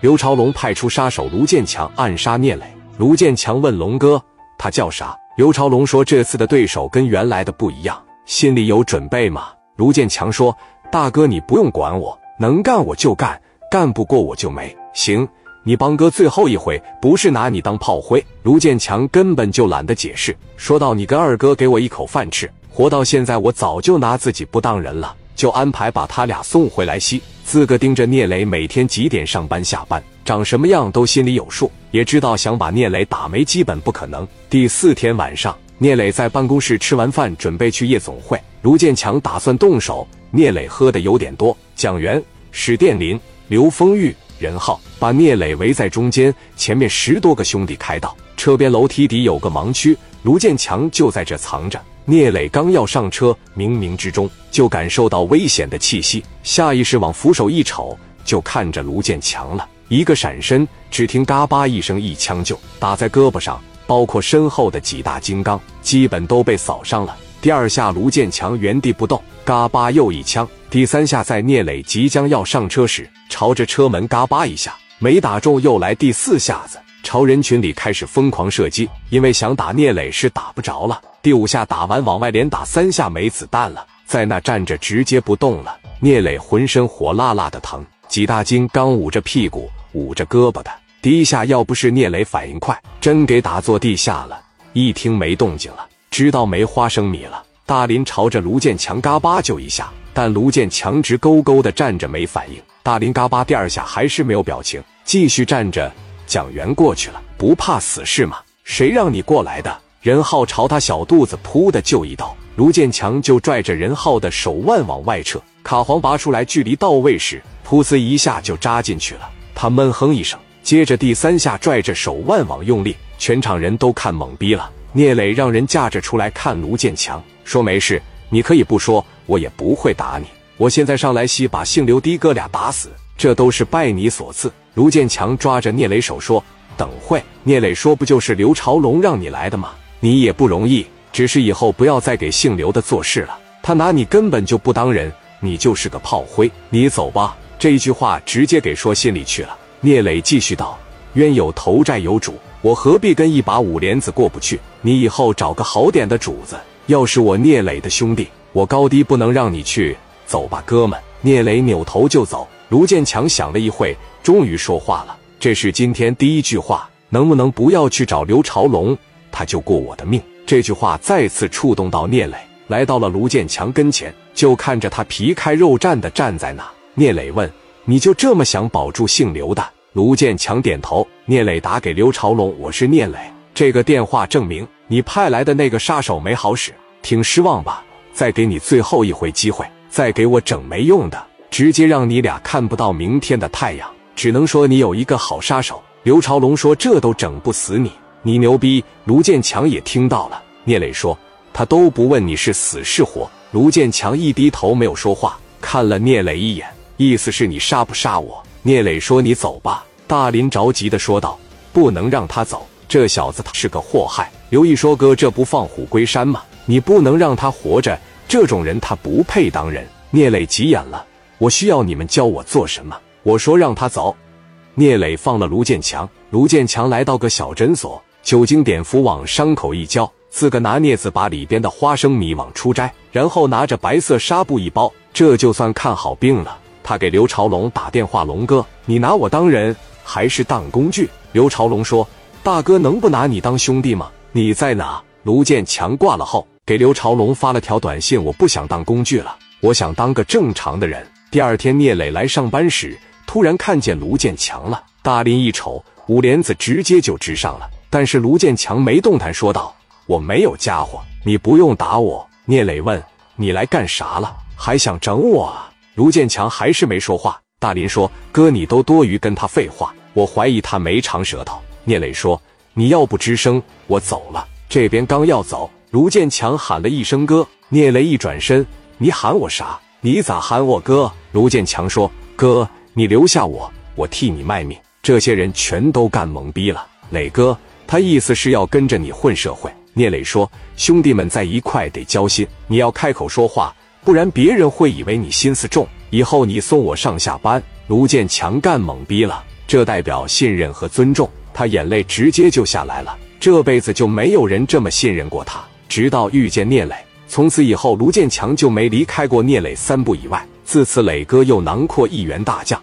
刘朝龙派出杀手卢建强暗杀聂磊。卢建强问龙哥：“他叫啥？”刘朝龙说：“这次的对手跟原来的不一样，心里有准备吗？”卢建强说：“大哥，你不用管我，能干我就干，干不过我就没。行，你帮哥最后一回，不是拿你当炮灰。”卢建强根本就懒得解释，说道：“你跟二哥给我一口饭吃，活到现在，我早就拿自己不当人了，就安排把他俩送回来西。自个盯着聂磊每天几点上班下班，长什么样都心里有数，也知道想把聂磊打没基本不可能。”第四天晚上，聂磊在办公室吃完饭，准备去夜总会。卢建强打算动手，聂磊喝的有点多。蒋元、史殿林、刘丰玉、任浩把聂磊围在中间，前面十多个兄弟开道。车边楼梯底有个盲区，卢建强就在这藏着。聂磊刚要上车，冥冥之中就感受到危险的气息，下意识往扶手一瞅，就看着卢建强了。一个闪身，只听“嘎巴”一声，一枪就打在胳膊上，包括身后的几大金刚，基本都被扫伤了。第二下，卢建强原地不动，嘎巴又一枪。第三下，在聂磊即将要上车时，朝着车门嘎巴一下，没打中，又来第四下子，朝人群里开始疯狂射击。因为想打聂磊是打不着了。第五下打完，往外连打三下，没子弹了，在那站着直接不动了。聂磊浑身火辣辣的疼，几大金刚捂着屁股、捂着胳膊的。第一下要不是聂磊反应快，真给打坐地下了。一听没动静了。知道没花生米了，大林朝着卢建强嘎巴就一下，但卢建强直勾勾的站着没反应。大林嘎巴第二下还是没有表情，继续站着。蒋元过去了，不怕死是吗？谁让你过来的？任浩朝他小肚子扑的就一刀，卢建强就拽着任浩的手腕往外撤，卡簧拔出来，距离到位时，噗呲一下就扎进去了。他闷哼一声，接着第三下拽着手腕往用力，全场人都看懵逼了。聂磊让人架着出来看卢建强，说：“没事，你可以不说，我也不会打你。我现在上来吸把姓刘的哥俩打死，这都是拜你所赐。”卢建强抓着聂磊手说：“等会。”聂磊说：“不就是刘朝龙让你来的吗？你也不容易，只是以后不要再给姓刘的做事了。他拿你根本就不当人，你就是个炮灰。你走吧。”这一句话直接给说心里去了。聂磊继续道：“冤有头，债有主。”我何必跟一把五莲子过不去？你以后找个好点的主子。要是我聂磊的兄弟，我高低不能让你去。走吧，哥们。聂磊扭头就走。卢建强想了一会，终于说话了：“这是今天第一句话，能不能不要去找刘朝龙？他就过我的命。”这句话再次触动到聂磊，来到了卢建强跟前，就看着他皮开肉绽的站在那。聂磊问：“你就这么想保住姓刘的？”卢建强点头。聂磊打给刘朝龙：“我是聂磊，这个电话证明你派来的那个杀手没好使，挺失望吧？再给你最后一回机会，再给我整没用的，直接让你俩看不到明天的太阳。只能说你有一个好杀手。”刘朝龙说：“这都整不死你，你牛逼。”卢建强也听到了。聂磊说：“他都不问你是死是活。”卢建强一低头没有说话，看了聂磊一眼，意思是你杀不杀我？聂磊说：“你走吧。”大林着急的说道：“不能让他走，这小子他是个祸害。”刘毅说：“哥，这不放虎归山吗？你不能让他活着，这种人他不配当人。”聂磊急眼了：“我需要你们教我做什么？”我说：“让他走。”聂磊放了卢建强。卢建强来到个小诊所，酒精碘伏往伤口一浇，自个拿镊子把里边的花生米往出摘，然后拿着白色纱布一包，这就算看好病了。他给刘朝龙打电话：“龙哥，你拿我当人？”还是当工具？刘朝龙说：“大哥，能不拿你当兄弟吗？你在哪？”卢建强挂了后，给刘朝龙发了条短信：“我不想当工具了，我想当个正常的人。”第二天，聂磊来上班时，突然看见卢建强了。大林一瞅，五莲子直接就直上了。但是卢建强没动弹，说道：“我没有家伙，你不用打我。”聂磊问：“你来干啥了？还想整我啊？”卢建强还是没说话。大林说：“哥，你都多余跟他废话。”我怀疑他没长舌头。聂磊说：“你要不吱声，我走了。”这边刚要走，卢建强喊了一声“哥”。聂磊一转身：“你喊我啥？你咋喊我哥？”卢建强说哥你留下我我替你卖命。这些人全都干懵逼了磊哥他意思是要跟着你混社会聂磊说兄弟们在一块得交心。你要开口说话不然别人会以为你心思重。以后你送我上下班卢建强干懵逼了这代表信任和尊重。他眼泪直接就下来了。这辈子就没有人这么信任过他。直到遇见聂磊从此以后卢建强就没离开过聂磊三步以外。自此磊哥又囊括一员大将。